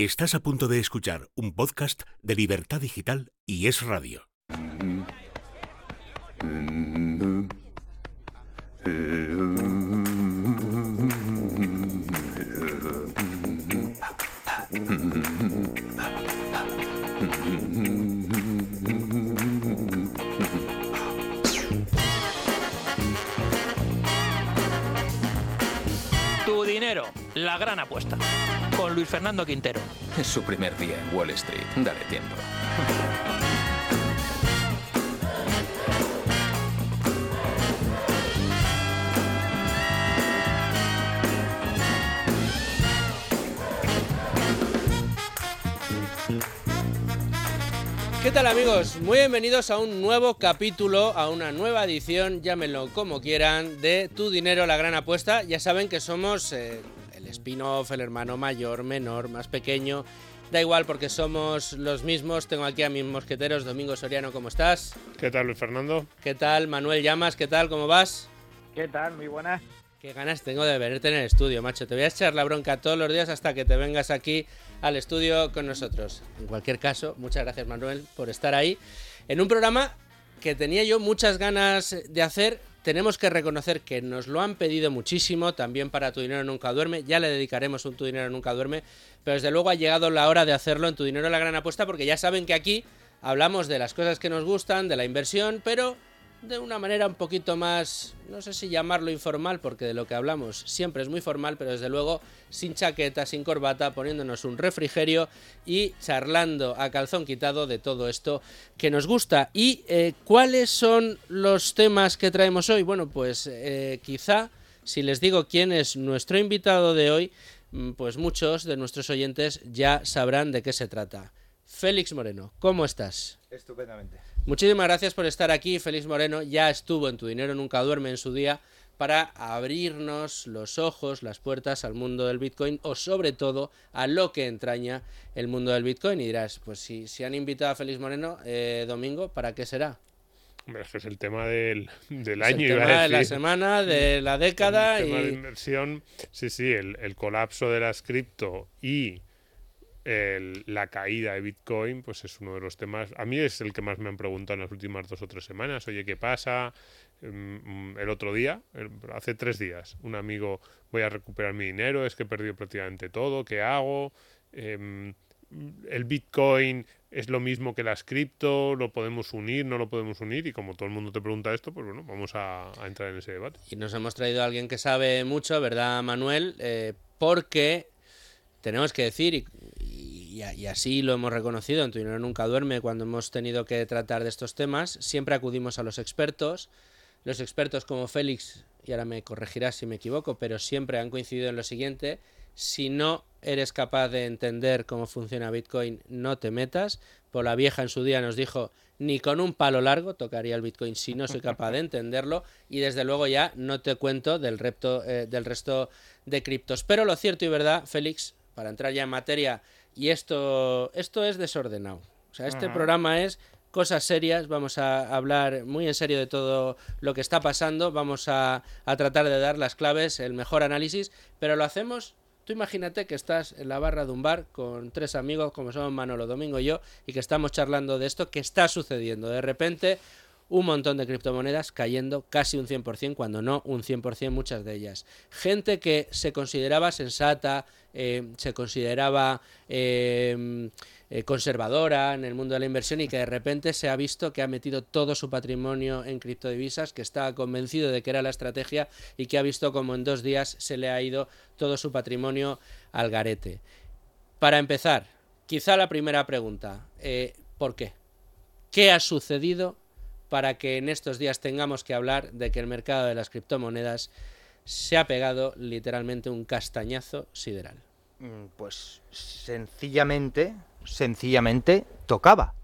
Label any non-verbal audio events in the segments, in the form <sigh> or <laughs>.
Estás a punto de escuchar un podcast de Libertad Digital y Es Radio. Tu dinero, la gran apuesta. Con Luis Fernando Quintero. Es su primer día en Wall Street. Dale tiempo. ¿Qué tal amigos? Muy bienvenidos a un nuevo capítulo, a una nueva edición, llámenlo como quieran, de Tu Dinero, la gran apuesta. Ya saben que somos eh, el spin-off, el hermano mayor, menor, más pequeño. Da igual porque somos los mismos. Tengo aquí a mis mosqueteros. Domingo Soriano, ¿cómo estás? ¿Qué tal, Luis Fernando? ¿Qué tal? Manuel Llamas, ¿qué tal? ¿Cómo vas? ¿Qué tal? Muy buenas. Qué ganas tengo de verte en el estudio, macho. Te voy a echar la bronca todos los días hasta que te vengas aquí al estudio con nosotros. En cualquier caso, muchas gracias Manuel por estar ahí. En un programa que tenía yo muchas ganas de hacer, tenemos que reconocer que nos lo han pedido muchísimo, también para Tu Dinero Nunca Duerme, ya le dedicaremos un Tu Dinero Nunca Duerme, pero desde luego ha llegado la hora de hacerlo en Tu Dinero la Gran Apuesta, porque ya saben que aquí hablamos de las cosas que nos gustan, de la inversión, pero de una manera un poquito más, no sé si llamarlo informal, porque de lo que hablamos siempre es muy formal, pero desde luego sin chaqueta, sin corbata, poniéndonos un refrigerio y charlando a calzón quitado de todo esto que nos gusta. ¿Y eh, cuáles son los temas que traemos hoy? Bueno, pues eh, quizá si les digo quién es nuestro invitado de hoy, mm, pues muchos de nuestros oyentes ya sabrán de qué se trata. Félix Moreno, ¿cómo estás? Estupendamente. Muchísimas gracias por estar aquí. Félix Moreno ya estuvo en Tu Dinero Nunca Duerme en su día para abrirnos los ojos, las puertas al mundo del Bitcoin o sobre todo a lo que entraña el mundo del Bitcoin. Y dirás, pues si, si han invitado a Félix Moreno, eh, Domingo, ¿para qué será? Hombre, es que es el tema del, del Es año. el iba a tema de la semana, de <laughs> la década El tema de y... inversión, sí, sí, el, el colapso de las cripto y el- la caída de Bitcoin, pues es uno de los temas. A mí es el que más me han preguntado en las últimas dos o tres semanas. Oye, ¿qué pasa? Mm, mm, El otro día, hace tres días, un amigo, voy a recuperar mi dinero, es que he perdido prácticamente todo, ¿qué hago? Em, el Bitcoin es lo mismo que las cripto, lo podemos unir, no lo podemos unir, y como todo el mundo te pregunta esto, pues bueno, vamos a, a entrar en ese debate. Y nos hemos traído a alguien que sabe mucho, ¿verdad, Manuel? Eh, porque tenemos que decir, y, así lo hemos reconocido, en Tu Nunca Duerme, cuando hemos tenido que tratar de estos temas, siempre acudimos a los expertos. Los expertos como Félix, y ahora me corregirás si me equivoco, pero siempre han coincidido en lo siguiente, si no eres capaz de entender cómo funciona Bitcoin, no te metas. Por la vieja en su día nos dijo, ni con un palo largo tocaría el Bitcoin si no soy capaz de entenderlo. Y desde luego ya no te cuento del, repto, eh, del resto de criptos. Pero lo cierto y verdad, Félix, para entrar ya en materia, y esto, esto es desordenado. O sea, este programa es cosas serias, vamos a hablar muy en serio de todo lo que está pasando, vamos a, a tratar de dar las claves, el mejor análisis, pero lo hacemos Tú imagínate que estás en la barra de un bar con tres amigos, como somos Manolo, Domingo y yo, y que estamos charlando de esto que está sucediendo. De repente, un montón de criptomonedas cayendo casi un 100%, cuando no un 100% muchas de ellas. Gente que se consideraba sensata, eh, se consideraba eh, eh, conservadora en el mundo de la inversión y que de repente se ha visto que ha metido todo su patrimonio en criptodivisas, que estaba convencido de que era la estrategia y que ha visto como en dos días se le ha ido todo su patrimonio al garete. Para empezar, quizá la primera pregunta, ¿por qué? ¿Qué ha sucedido para que en estos días tengamos que hablar de que el mercado de las criptomonedas se ha pegado literalmente un castañazo sideral? Mm, Pues sencillamente, sencillamente tocaba.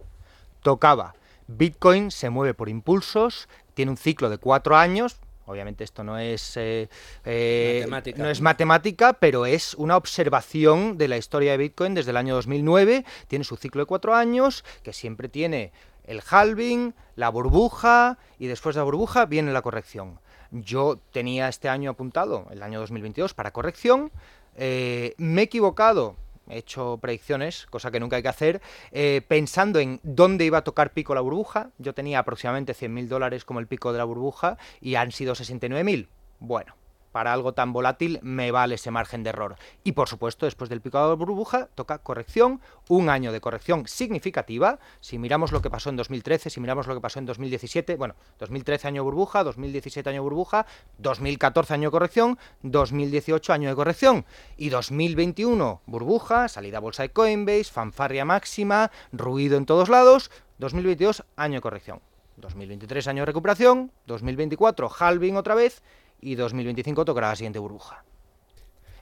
Tocaba. Bitcoin se mueve por impulsos, tiene un ciclo de cuatro años. Obviamente esto no es, eh, eh, Matemática. no es matemática, pero es una observación de la historia de Bitcoin desde el año 2009. Tiene su ciclo de cuatro años, que siempre tiene el halving, la burbuja, y después de la burbuja viene la corrección. Yo tenía este año apuntado, el año 2022, para corrección. Eh, me he equivocado, he hecho predicciones, cosa que nunca hay que hacer, eh, pensando en dónde iba a tocar pico la burbuja. Yo tenía aproximadamente 100.000 dólares como el pico de la burbuja y han sido 69.000. Bueno, para algo tan volátil me vale ese margen de error. Y por supuesto, después del pico de burbuja, toca corrección, un año de corrección significativa. Si miramos lo que pasó en 2013, si miramos lo que pasó en 2017, bueno, 2013 año burbuja, 2017 año burbuja, 2014 año de corrección, 2018 año de corrección y 2021 burbuja, salida a bolsa de Coinbase, fanfarria máxima, ruido en todos lados, 2022 año de corrección. 2023 año de recuperación, 2024 halving otra vez y 2025 tocará la siguiente burbuja.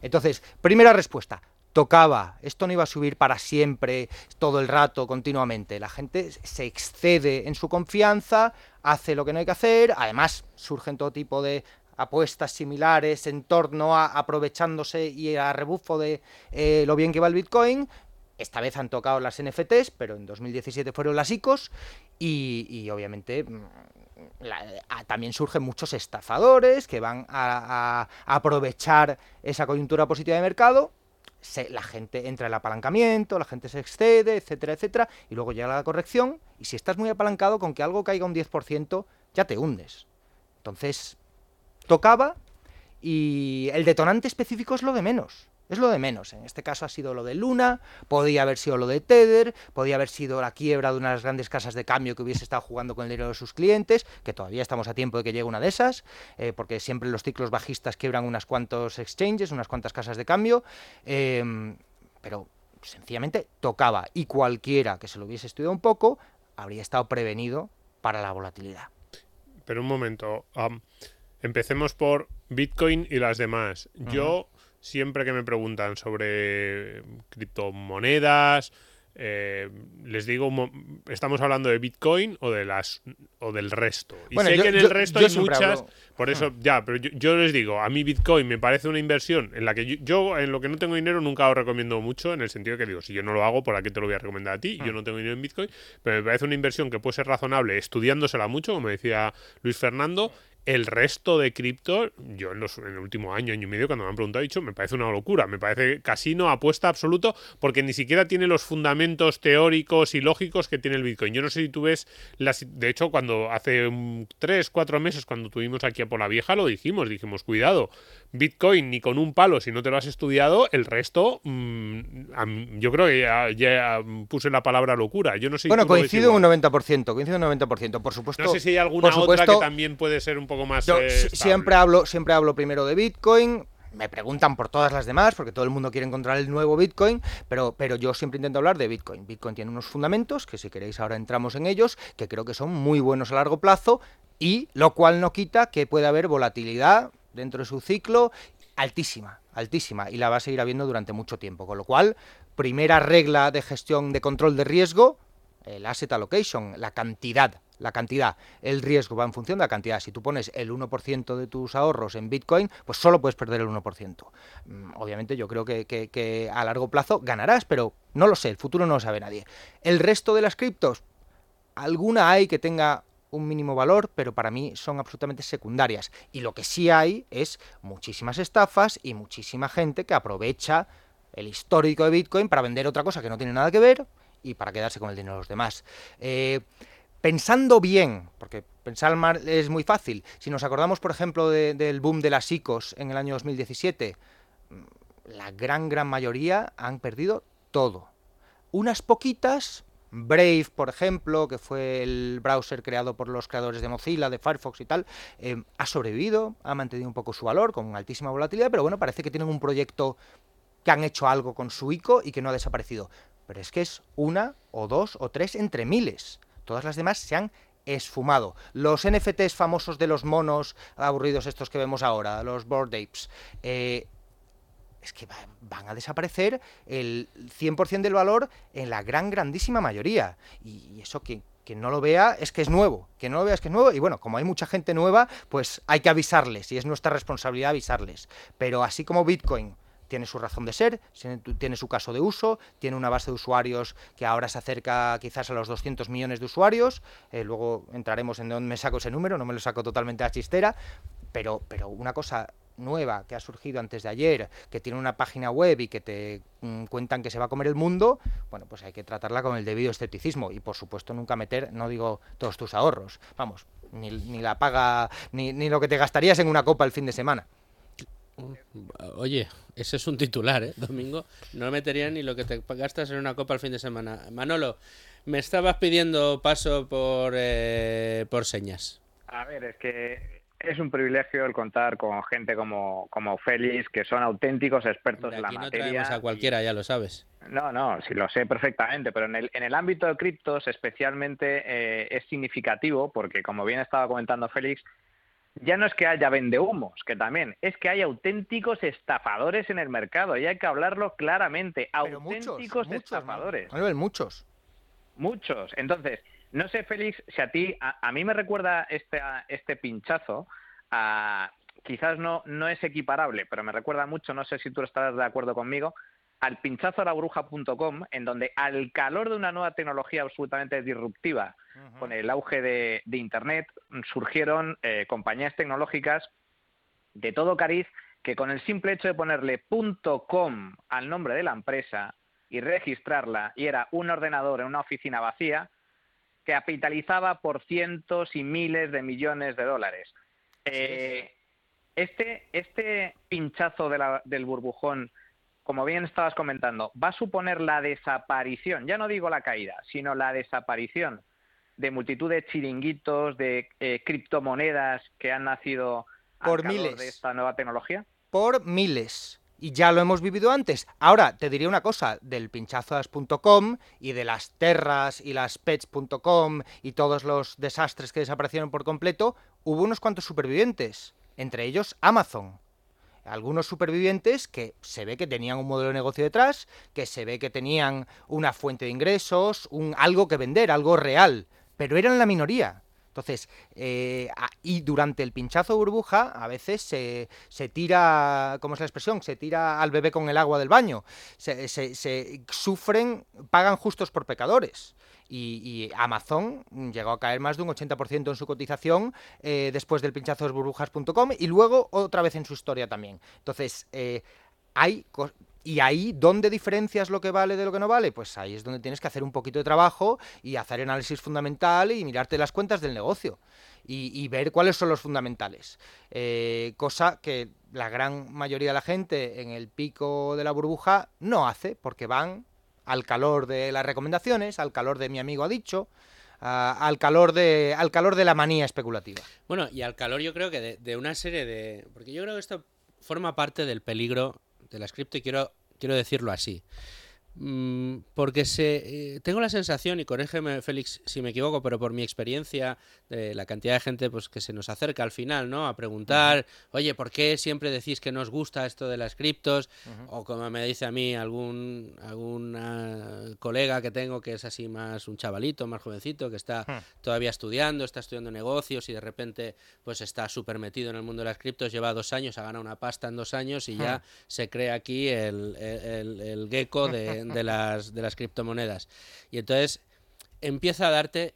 Entonces, primera respuesta, tocaba, esto no iba a subir para siempre, todo el rato, continuamente. La gente se excede en su confianza, hace lo que no hay que hacer, además surgen todo tipo de apuestas similares en torno a aprovechándose y a rebufo de eh, lo bien que va el Bitcoin. Esta vez han tocado las NFTs, pero en 2017 fueron las ICOs y, obviamente mm, la- también surgen muchos estafadores que van a, a aprovechar esa coyuntura positiva de mercado. Se- la gente entra en el apalancamiento, la gente se excede, etcétera, etcétera, y luego llega la corrección. Y si estás muy apalancado, con que algo caiga un 10%, ya te hundes. Entonces, tocaba y el detonante específico es lo de menos. Es lo de menos. En este caso ha sido lo de Luna, podía haber sido lo de Tether, podía haber sido la quiebra de unas grandes casas de cambio que hubiese estado jugando con el dinero de sus clientes, que todavía estamos a tiempo de que llegue una de esas, eh, porque siempre los ciclos bajistas quiebran unas cuantos exchanges, unas cuantas casas de cambio. eh, pero sencillamente tocaba y cualquiera que se lo hubiese estudiado un poco habría estado prevenido para la volatilidad. Pero un momento. empecemos por Bitcoin y las demás. Yo, siempre que me preguntan sobre criptomonedas, eh, les digo, ¿estamos hablando de Bitcoin o de las o del resto? Y Bueno, sé yo- que en el yo- resto yo hay muchas. hablo- Por eso, ya, pero yo, les digo, a mí Bitcoin me parece una inversión en la que yo, yo, en lo que no tengo dinero, nunca lo recomiendo mucho, en el sentido que digo, si yo no lo hago, ¿por qué te lo voy a recomendar a ti? Yo no tengo dinero en Bitcoin, pero me parece una inversión que puede ser razonable estudiándosela mucho, como decía Luis Fernando. El resto de cripto, yo en, los, en el último año, año y medio, cuando me han preguntado, he dicho, me parece una locura, me parece casino, apuesta absoluto, porque ni siquiera tiene los fundamentos teóricos y lógicos que tiene el Bitcoin. Yo no sé si tú ves, las, de hecho, cuando hace mm, tres, cuatro meses, cuando tuvimos aquí a por la vieja, lo dijimos, dijimos, cuidado, Bitcoin ni con un palo, si no te lo has estudiado, el resto, mm, yo creo que ya, ya puse la palabra locura. Yo no sé bueno, coincido en un igual. 90%, coincido en un 90%, por supuesto. No sé si hay alguna otra que también puede ser un poco más. Yo eh, siempre hablo, siempre hablo primero de Bitcoin. Me preguntan por todas las demás, porque todo el mundo quiere encontrar el nuevo Bitcoin, pero, pero yo siempre intento hablar de Bitcoin. Bitcoin tiene unos fundamentos, que si queréis ahora entramos en ellos, que creo que son muy buenos a largo plazo, y lo cual no quita que pueda haber volatilidad dentro de su ciclo altísima, altísima, y la va a seguir habiendo durante mucho tiempo. Con lo cual, primera regla de gestión de control de riesgo, el asset allocation, la cantidad, la cantidad. El riesgo va en función de la cantidad. Si tú pones el 1% de tus ahorros en Bitcoin, pues solo puedes perder el 1%. Mm, Obviamente yo creo que, que- que a largo plazo ganarás, pero no lo sé, el futuro no lo sabe nadie. El resto de las criptos, alguna hay que tenga un mínimo valor, pero para mí son absolutamente secundarias. Y lo que sí hay es muchísimas estafas y muchísima gente que aprovecha el histórico de Bitcoin para vender otra cosa que no tiene nada que ver y para quedarse con el dinero de los demás. Eh, pensando bien, porque pensar mal es muy fácil, si nos acordamos, por ejemplo, de- del boom de las ICOs en el año 2017, mm, la gran, gran mayoría han perdido todo. Unas poquitas, Brave, por ejemplo, que fue el browser creado por los creadores de Mozilla, de Firefox y tal, eh, ha sobrevivido, ha mantenido un poco su valor con altísima volatilidad, pero bueno, parece que tienen un proyecto que han hecho algo con su ICO y que no ha desaparecido. Pero es que es una o dos o tres entre miles. Todas las demás se han esfumado. Los NFTs famosos de los monos aburridos estos que vemos ahora, los Bored Apes, eh, es que van a desaparecer el 100% del valor en la gran, grandísima mayoría. Y, eso que, que no lo vea es que es nuevo, que no lo vea es que es nuevo. Y bueno, como hay mucha gente nueva, pues hay que avisarles y es nuestra responsabilidad avisarles. Pero así como Bitcoin tiene su razón de ser, tiene su caso de uso, tiene una base de usuarios que ahora se acerca quizás a los 200 millones de usuarios, eh, luego entraremos en dónde me saco ese número, no me lo saco totalmente a chistera, pero, pero una cosa nueva que ha surgido antes de ayer, que tiene una página web y que te mm, cuentan que se va a comer el mundo, bueno, pues hay que tratarla con el debido escepticismo y por supuesto nunca meter, no digo todos tus ahorros, vamos, ni, ni la paga, ni, ni lo que te gastarías en una copa el fin de semana. Oye, ese es un titular, ¿eh? Domingo. No metería ni lo que te gastas en una copa el fin de semana. Manolo, me estabas pidiendo paso por, eh, por señas. A ver, es que es un privilegio el contar con gente como, como Félix, que son auténticos expertos en la materia. No a cualquiera, ya lo sabes. No, no, sí lo sé perfectamente, pero en el, en el ámbito de criptos especialmente eh, es significativo porque, como bien estaba comentando Félix, ya no es que haya vendehumos, que también, es que hay auténticos estafadores en el mercado y hay que hablarlo claramente. auténticos estafadores. muchos. Muchos. Entonces, no sé, Félix, si a ti, a, mí me recuerda este, este pinchazo, a, quizás no, no es equiparable, pero me recuerda mucho, no sé si tú estarás de acuerdo conmigo, al pinchazo a la bruja.com, en donde al calor de una nueva tecnología absolutamente disruptiva, con el auge de, Internet, surgieron eh, compañías tecnológicas de todo cariz que con el simple hecho de ponerle .com al nombre de la empresa y registrarla, y era un ordenador en una oficina vacía, capitalizaba por cientos y miles de millones de dólares. Eh, este, este pinchazo del burbujón, como bien estabas comentando, va a suponer la desaparición, ya no digo la caída, sino la desaparición de multitud de chiringuitos, de eh, criptomonedas que han nacido por miles de esta nueva tecnología? Por miles y ya lo hemos vivido antes. Ahora, te diría una cosa, del pinchazas.com y de las terras y las pets.com y todos los desastres que desaparecieron por completo, hubo unos cuantos supervivientes, entre ellos Amazon. Algunos supervivientes que se ve que tenían un modelo de negocio detrás, que se ve que tenían una fuente de ingresos, un algo que vender, algo real, pero eran la minoría. Entonces, eh, y durante el pinchazo burbuja, a veces se, se, tira, ¿cómo es la expresión? Se tira al bebé con el agua del baño. Se, se, sufren, pagan justos por pecadores. Y, Amazon llegó a caer más de un 80% en su cotización eh, después del pinchazo de burbujas.com y luego otra vez en su historia también. Entonces, eh, hay y ahí, ¿dónde diferencias lo que vale de lo que no vale? Pues ahí es donde tienes que hacer un poquito de trabajo y hacer análisis fundamental y mirarte las cuentas del negocio y, ver cuáles son los fundamentales. Eh, cosa que la gran mayoría de la gente en el pico de la burbuja no hace, porque van al calor de las recomendaciones, al calor de mi amigo ha dicho, al, calor de, al calor de la manía especulativa. Bueno, y al calor yo creo que de, de una serie de... Porque yo creo que esto forma parte del peligro de la cripto y quiero, quiero decirlo así. Mm, porque se, eh, tengo la sensación, y corrígeme Félix si me equivoco, pero por mi experiencia, de la cantidad de gente pues, que se nos acerca al final, ¿no? A preguntar, oye, ¿por qué siempre decís que nos gusta esto de las criptos? O como me dice a mí algún, algún colega que tengo que es así más un chavalito, más jovencito, que está todavía estudiando, está estudiando negocios y de repente pues está súper metido en el mundo de las criptos, lleva dos años, ha ganado una pasta en dos años y ya se crea aquí el, el, el gecko de de, las, de las criptomonedas. Y entonces empieza a darte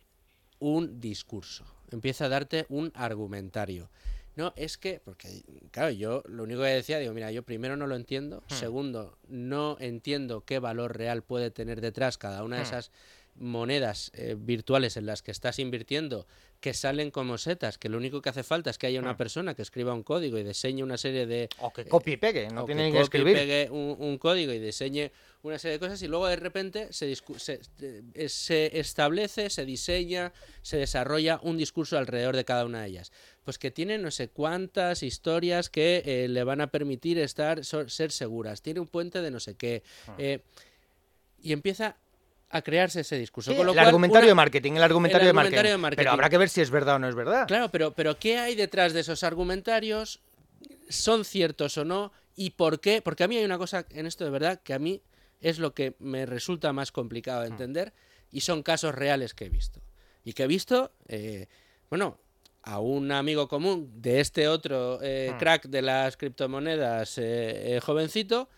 un discurso, empieza a darte un argumentario. No, es que, porque, claro, yo lo único que decía, digo, mira, yo primero no lo entiendo, hmm. segundo, no entiendo qué valor real puede tener detrás cada una de hmm. esas monedas eh, virtuales en las que estás invirtiendo que salen como setas, que lo único que hace falta es que haya una hmm. persona que escriba un código y diseñe una serie de... O que copie y pegue, no tiene que, escribir. pegue un, código y diseñe una serie de cosas y luego de repente se, se, eh, se, establece, se diseña, se desarrolla un discurso alrededor de cada una de ellas. Pues que tiene no sé cuántas historias que eh, le van a permitir estar ser seguras. Tiene un puente de no sé qué. Ah. y empieza a crearse ese discurso. el argumentario de marketing, el argumentario, de, marketing. Pero habrá que ver si es verdad o no es verdad. Claro, pero, pero ¿qué hay detrás de esos argumentarios? ¿Son ciertos o no? ¿Y por qué? Porque a mí hay una cosa en esto de verdad que a mí es lo que me resulta más complicado de entender y son casos reales que he visto. Y que he visto, eh, bueno, a un amigo común de este otro eh, crack de las criptomonedas eh, eh, jovencito,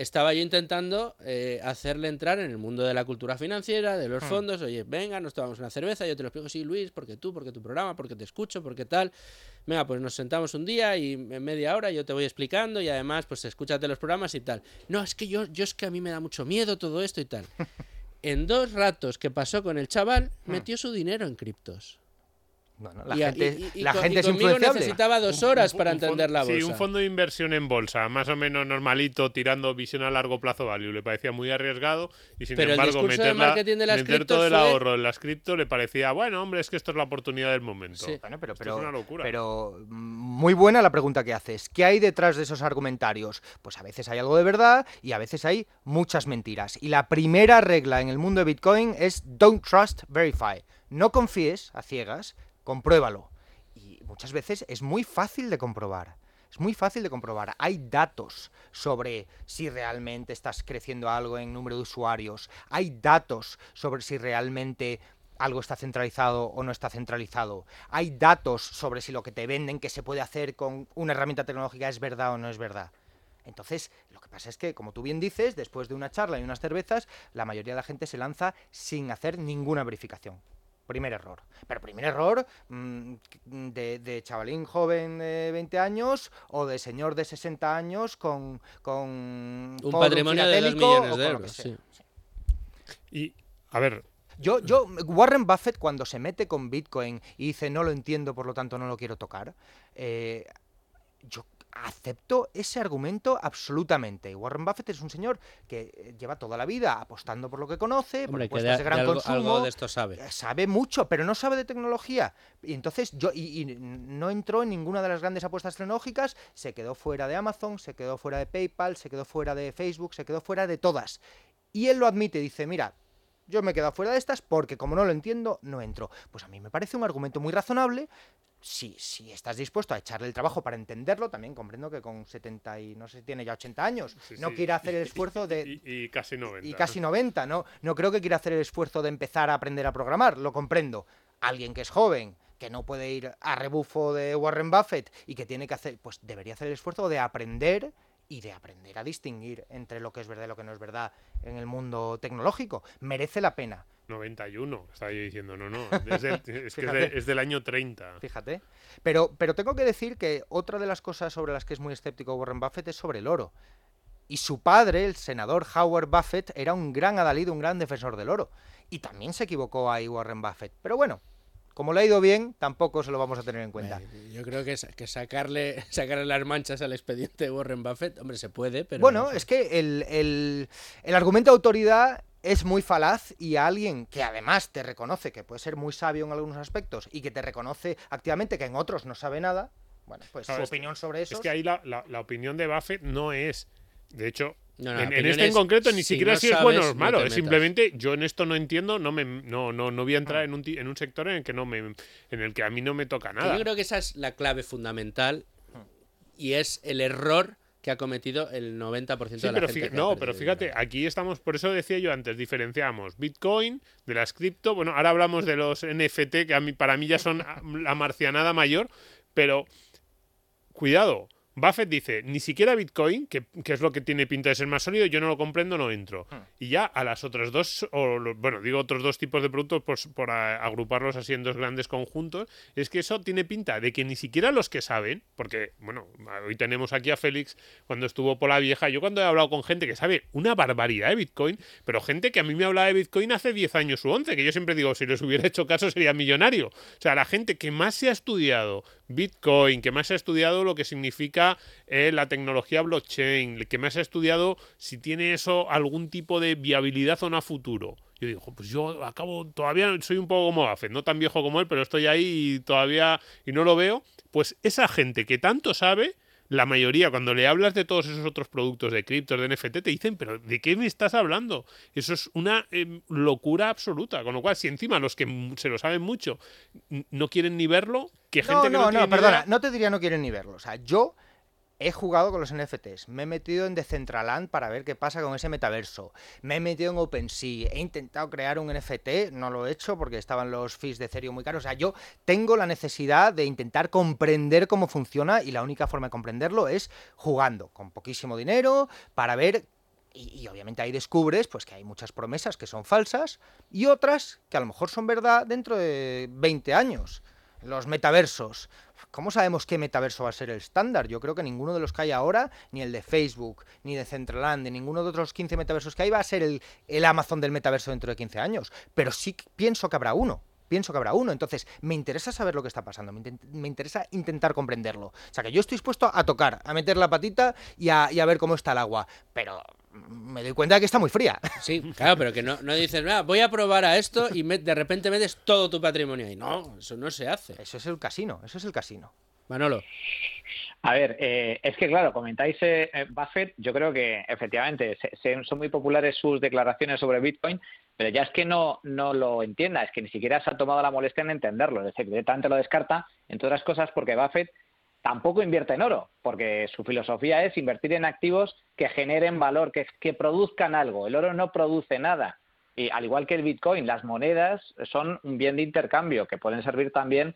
estaba yo intentando eh, hacerle entrar en el mundo de la cultura financiera, de los fondos. Oye, venga, nos tomamos una cerveza, yo te lo explico, sí, Luis, porque tú, porque tu programa, porque te escucho, porque tal. Venga, pues nos sentamos un día y en media hora yo te voy explicando y además, pues escúchate los programas y tal. No, es que yo, yo es que a mí me da mucho miedo todo esto y tal. <laughs> En dos ratos que pasó con el chaval, metió su dinero en criptos. Bueno, la Y gente, y- y la con- gente y es influenciable. necesitaba dos horas un- para un entender la bolsa. Sí, un fondo de inversión en bolsa, más o menos normalito, tirando visión a largo plazo value, le parecía muy arriesgado y sin Pero el embargo de meter, de las meter todo el fue- ahorro en las cripto le parecía, bueno, hombre, es que esto es la oportunidad del momento. Sí. Bueno, pero, pero, es una locura. pero mm, muy buena la pregunta que haces. ¿Qué hay detrás de esos argumentarios? Pues a veces hay algo de verdad y a veces hay muchas mentiras. Y la primera regla en el mundo de Bitcoin es don't trust, verify. No confíes a ciegas, compruébalo. Y muchas veces es muy fácil de comprobar. Es muy fácil de comprobar. Hay datos sobre si realmente estás creciendo algo en número de usuarios. Hay datos sobre si realmente algo está centralizado o no está centralizado. Hay datos sobre si lo que te venden que se puede hacer con una herramienta tecnológica es verdad o no es verdad. Entonces, lo que pasa es que, como tú bien dices, después de una charla y unas cervezas, la mayoría de la gente se lanza sin hacer ninguna verificación. Primer error. Pero primer error mm, de, de chavalín joven de 20 años o de señor de 60 años con, con Un patrimonio de dos filatélico millones o de euros. sí. Y, a ver, Yo, yo, Warren Buffett cuando se mete con Bitcoin y dice no lo entiendo, por lo tanto no lo quiero tocar, eh, yo acepto ese argumento absolutamente. Warren Buffett es un señor que eh, lleva toda la vida apostando por lo que conoce, por que de, de gran algo, consumo. algo de esto sabe. Eh, Sabe mucho, pero no sabe de tecnología. Y entonces yo y, y no entró en ninguna de las grandes apuestas tecnológicas, se quedó fuera de Amazon, se quedó fuera de PayPal, se quedó fuera de Facebook, se quedó fuera de todas. Y él lo admite, dice, mira, yo me he quedado fuera de estas porque como no lo entiendo, no entro. Pues a mí me parece un argumento muy razonable. Si, si estás dispuesto a echarle el trabajo para entenderlo, también comprendo que con 70 y no sé si tiene ya 80 años, sí, no sí. quiere hacer el <laughs> esfuerzo de, y, y casi 90. y casi 90, ¿no? No creo que quiera hacer el esfuerzo de empezar a aprender a programar, lo comprendo. Alguien que es joven, que no puede ir a rebufo de Warren Buffett y que tiene que hacer, pues debería hacer el esfuerzo de aprender y de aprender a distinguir entre lo que es verdad y lo que no es verdad en el mundo tecnológico. Merece la pena, 91, estaba yo diciendo, no, no, <laughs> es, del- es que es, de- Fíjate. es del año 30. fíjate. Pero, pero tengo que decir que otra de las cosas sobre las que es muy escéptico Warren Buffett es sobre el oro. Y su padre, el senador Howard Buffett, era un gran adalid, un gran defensor del oro. Y también se equivocó ahí Warren Buffett. Pero bueno, como le ha ido bien, tampoco se lo vamos a tener en cuenta. Eh, Yo creo que sacarle, <laughs> sacarle las manchas al expediente de Warren Buffett, hombre, se puede, pero. bueno, es que el, el- el argumento de autoridad es muy falaz y a alguien que además te reconoce que puede ser muy sabio en algunos aspectos y que te reconoce activamente que en otros no sabe nada, bueno, pues Claro, su es que- opinión sobre eso. Es que ahí la, la- la opinión de Buffett no es. De hecho, No, en, este en concreto ni si siquiera no si es sabes, bueno o es no malo. es simplemente yo en esto no entiendo, no me no, no, no voy a Ah. entrar en un, en un sector en el que no me en el que a mí no me toca nada. Yo creo que esa es la clave fundamental Hmm. y es el error que ha cometido el 90% Sí, de la pero gente. fíjate, no, pero fíjate, aquí estamos, por eso decía yo antes, diferenciamos Bitcoin de las cripto. Bueno, ahora hablamos de los NFT, que a mí, para mí ya son la marcianada mayor, pero cuidado. Buffett dice, ni siquiera Bitcoin, que, que es lo que tiene pinta de ser más sólido, yo no lo comprendo, no entro. Y ya a las otras dos, o bueno, digo otros dos tipos de productos por, por a- agruparlos así en dos grandes conjuntos, es que eso tiene pinta de que ni siquiera los que saben, porque, bueno, hoy tenemos aquí a Félix cuando estuvo por la vieja, yo cuando he hablado con gente que sabe una barbaridad de Bitcoin, pero gente que a mí me hablaba de Bitcoin hace 10 años u 11, que yo siempre digo, si les hubiera hecho caso sería millonario. O sea, la gente que más se ha estudiado Bitcoin, que más ha estudiado lo que significa eh, la tecnología blockchain, que más ha estudiado si tiene eso algún tipo de viabilidad o no a futuro. Yo digo, "Jo, pues yo acabo, todavía soy un poco como Buffett, no tan viejo como él, pero estoy ahí y todavía y no lo veo. Pues esa gente que tanto sabe, la mayoría, cuando le hablas de todos esos otros productos de criptos, de NFT, te dicen, pero ¿de qué me estás hablando? Eso es una eh, locura absoluta. Con lo cual, si encima los que se lo saben mucho no quieren ni verlo, que gente no, que no, no, tiene no, ni perdona, idea- no te diría no quieren ni verlo. O sea, yo he jugado con los NFTs, me he metido en Decentraland para ver qué pasa con ese metaverso, me he metido en OpenSea, he intentado crear un NFT, no lo he hecho porque estaban los fees de Ethereum muy caros. O sea, yo tengo la necesidad de intentar comprender cómo funciona y la única forma de comprenderlo es jugando con poquísimo dinero para ver y, obviamente ahí descubres pues que hay muchas promesas que son falsas y otras que a lo mejor son verdad dentro de 20 años. Los metaversos. ¿Cómo sabemos qué metaverso va a ser el estándar? Yo creo que ninguno de los que hay ahora, ni el de Facebook, ni de Centraland, ni ninguno de otros 15 metaversos que hay, va a ser el, el Amazon del metaverso dentro de 15 años. Pero sí pienso que habrá uno pienso que habrá uno. Entonces, me interesa saber lo que está pasando, me, interesa intentar comprenderlo. O sea, que yo estoy dispuesto a tocar, a meter la patita y a, ver cómo está el agua. Pero me doy cuenta de que está muy fría. <laughs> Sí, claro, pero que no, no dices, nada, voy a probar a esto y de repente metes todo tu patrimonio ahí. No, eso no se hace. Eso es el casino, eso es el casino. Manolo. A ver, eh, es que claro, comentáis eh, eh, Buffett, yo creo que efectivamente son muy populares sus declaraciones sobre Bitcoin, pero ya es que no, no lo entienda, es que ni siquiera se ha tomado la molestia en entenderlo, es decir, directamente lo descarta, entre otras cosas porque Buffett tampoco invierte en oro, porque su filosofía es invertir en activos que generen valor, que, que produzcan algo. El oro no produce nada. Y al igual que el Bitcoin, las monedas son un bien de intercambio que pueden servir también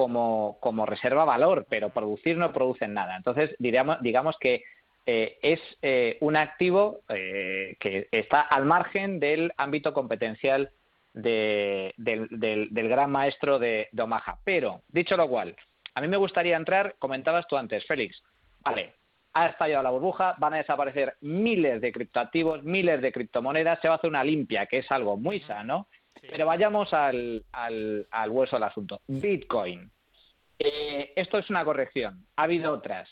como, como reserva valor, pero producir no producen nada. Entonces, digamos, digamos que eh, es eh, un activo eh, que está al margen del ámbito competencial del, gran maestro de, Omaha. Pero, dicho lo cual, a mí me gustaría entrar, comentabas tú antes, Félix, vale, ha estallado la burbuja, van a desaparecer miles de criptoactivos, miles de criptomonedas, se va a hacer una limpia, que es algo muy sano, pero vayamos al, al, al hueso del asunto. Bitcoin. esto es una corrección. Ha habido otras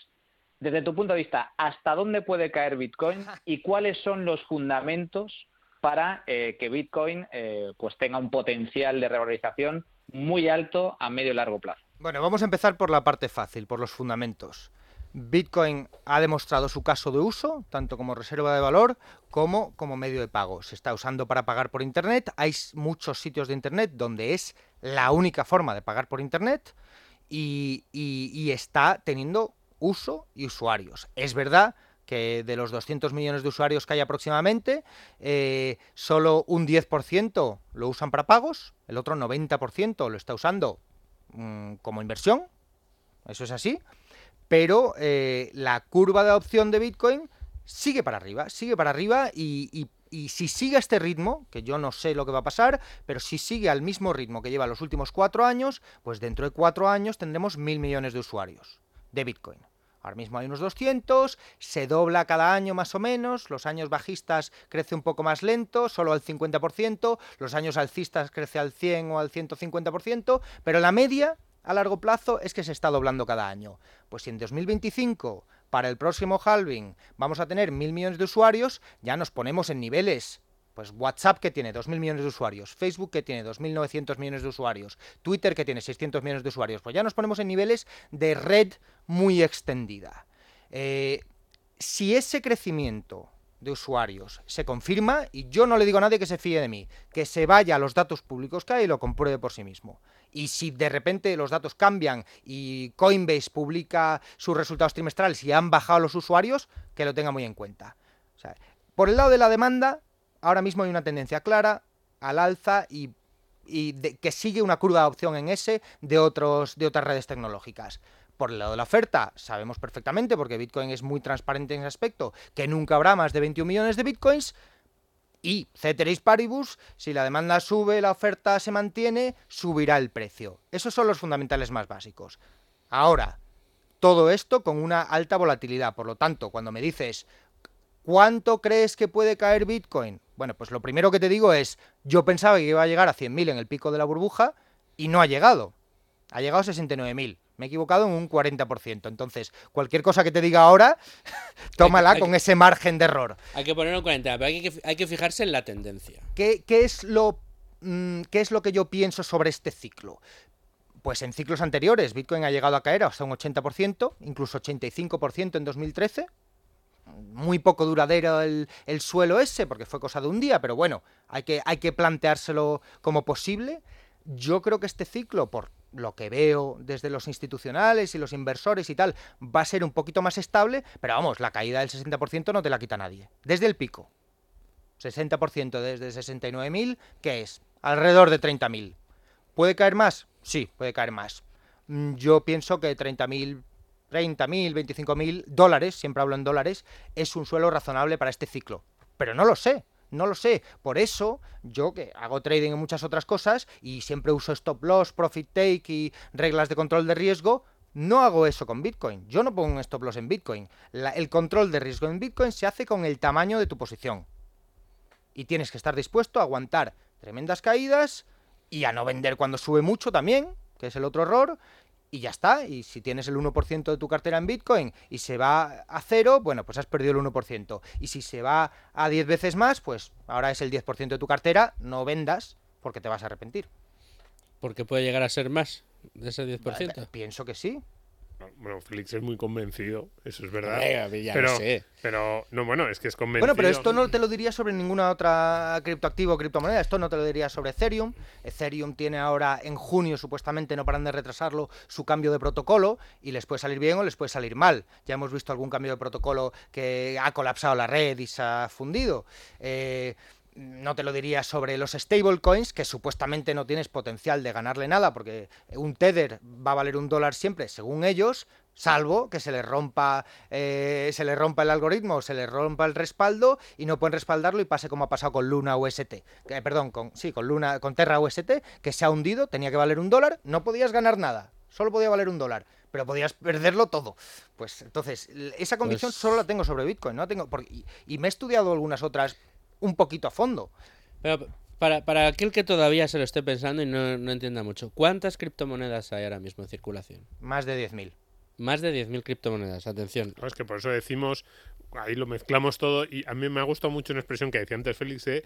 desde tu punto de vista, ¿hasta dónde puede caer Bitcoin <laughs> y cuáles son los fundamentos para eh, que Bitcoin eh, pues tenga un potencial de revalorización muy alto a medio y largo plazo? Bueno, vamos a empezar por la parte fácil, por los fundamentos. Bitcoin ha demostrado su caso de uso, tanto como reserva de valor como como medio de pago. Se está usando para pagar por Internet. Hay muchos sitios de Internet donde es la única forma de pagar por Internet y, está teniendo uso y usuarios. Es verdad que de los 200 millones de usuarios que hay aproximadamente, eh, solo un 10% lo usan para pagos, el otro 90% lo está usando mm, como inversión, eso es así, pero eh, la curva de adopción de Bitcoin sigue para arriba, sigue para arriba y, y si sigue este ritmo, que yo no sé lo que va a pasar, pero si sigue al mismo ritmo que lleva los últimos cuatro años, pues dentro de cuatro años tendremos mil millones de usuarios de Bitcoin. Ahora mismo hay unos 200, se dobla cada año más o menos, los años bajistas crece un poco más lento, solo al 50%, los años alcistas crece al 100 o al 150%, pero la media a largo plazo es que se está doblando cada año. Pues si en 2025, para el próximo halving, vamos a tener mil millones de usuarios, ya nos ponemos en niveles pues WhatsApp que tiene 2.000 millones de usuarios, Facebook que tiene 2.900 millones de usuarios, Twitter que tiene 600 millones de usuarios, pues ya nos ponemos en niveles de red muy extendida. Eh, si ese crecimiento de usuarios se confirma, y yo no le digo a nadie que se fíe de mí, que se vaya a los datos públicos que hay y lo compruebe por sí mismo. Y si de repente los datos cambian y Coinbase publica sus resultados trimestrales y han bajado los usuarios, que lo tenga muy en cuenta. por el lado de la demanda, ahora mismo hay una tendencia clara al alza y, que sigue una curva de adopción en ese de, otros, de otras redes tecnológicas. Por el lado de la oferta, sabemos perfectamente, porque Bitcoin es muy transparente en ese aspecto, que nunca habrá más de 21 millones de Bitcoins. Y ceteris paribus, si la demanda sube, la oferta se mantiene, subirá el precio. Esos son los fundamentales más básicos. Ahora, todo esto con una alta volatilidad. Por lo tanto, cuando me dices, ¿cuánto crees que puede caer Bitcoin? Bueno, pues lo primero que te digo es, yo pensaba que iba a llegar a 100.000 en el pico de la burbuja y no ha llegado. Ha llegado a 69.000. Me he equivocado en un 40%. Entonces, cualquier cosa que te diga ahora, <laughs> tómala con ese margen de error. Hay que ponerlo en 40, pero hay que, fijarse en la tendencia. ¿Qué, es lo, mm, ¿Qué es lo que yo pienso sobre este ciclo? Pues en ciclos anteriores, Bitcoin ha llegado a caer hasta un 80%, incluso 85% en 2013 muy poco duradero el, suelo ese, porque fue cosa de un día, pero bueno, hay que, hay que planteárselo como posible. Yo creo que este ciclo, por lo que veo desde los institucionales y los inversores y tal, va a ser un poquito más estable, pero vamos, la caída del 60% no te la quita nadie. Desde el pico. 60% desde 69.000, ¿qué es? Alrededor de 30.000. ¿Puede caer más? Sí, puede caer más. Mm, Yo pienso que 30.000, 30.000, 25.000 dólares, siempre hablo en dólares, es un suelo razonable para este ciclo. Pero no lo sé. No lo sé. Por eso, yo que hago trading en muchas otras cosas y siempre uso stop loss, profit take y reglas de control de riesgo, no hago eso con Bitcoin. Yo no pongo un stop loss en Bitcoin. El control de riesgo en Bitcoin se hace con el tamaño de tu posición. Y tienes que estar dispuesto a aguantar tremendas caídas y a no vender cuando sube mucho también, que es el otro error. Y ya está. Y si tienes el 1% de tu cartera en Bitcoin y se va a cero, bueno, pues has perdido el 1%. Y si se va a 10 veces más, pues ahora es el 10% de tu cartera, no vendas porque te vas a arrepentir. Porque puede llegar a ser más de ese 10%. Pienso que sí. Bueno, Félix es muy convencido, eso es verdad. Ya pero, lo sé. pero, no, bueno, es que es convencido. Bueno, pero esto no te lo diría sobre ninguna otra criptoactivo o criptomoneda. Esto no te lo diría sobre Ethereum. Ethereum tiene ahora en junio, supuestamente, no paran de retrasarlo, su cambio de protocolo y les puede salir bien o les puede salir mal. Ya hemos visto algún cambio de protocolo que ha colapsado la red y se ha fundido. Eh, no te lo diría sobre los stablecoins, que supuestamente no tienes potencial de ganarle nada, porque un Tether va a valer un dólar siempre, según ellos, salvo que se les rompa eh, se les rompa el algoritmo, se les rompa el respaldo y no pueden respaldarlo y pase como ha pasado con Luna UST, que, perdón, con sí, con Luna, con Terra UST, que se ha hundido, tenía que valer un dólar, no podías ganar nada, solo podía valer un dólar. Pero podías perderlo todo. Pues entonces, esa convicción Pues- solo la tengo sobre Bitcoin, ¿no? Tengo, porque- y, y me he estudiado algunas otras un poquito a fondo. Pero para, para aquel que todavía se lo esté pensando y no, no entienda mucho, ¿cuántas criptomonedas hay ahora mismo en circulación? Más de 10.000. Más de 10.000 criptomonedas, atención. No, es que por eso decimos, ahí lo mezclamos todo y a mí me ha gustado mucho una expresión que decía antes Félix de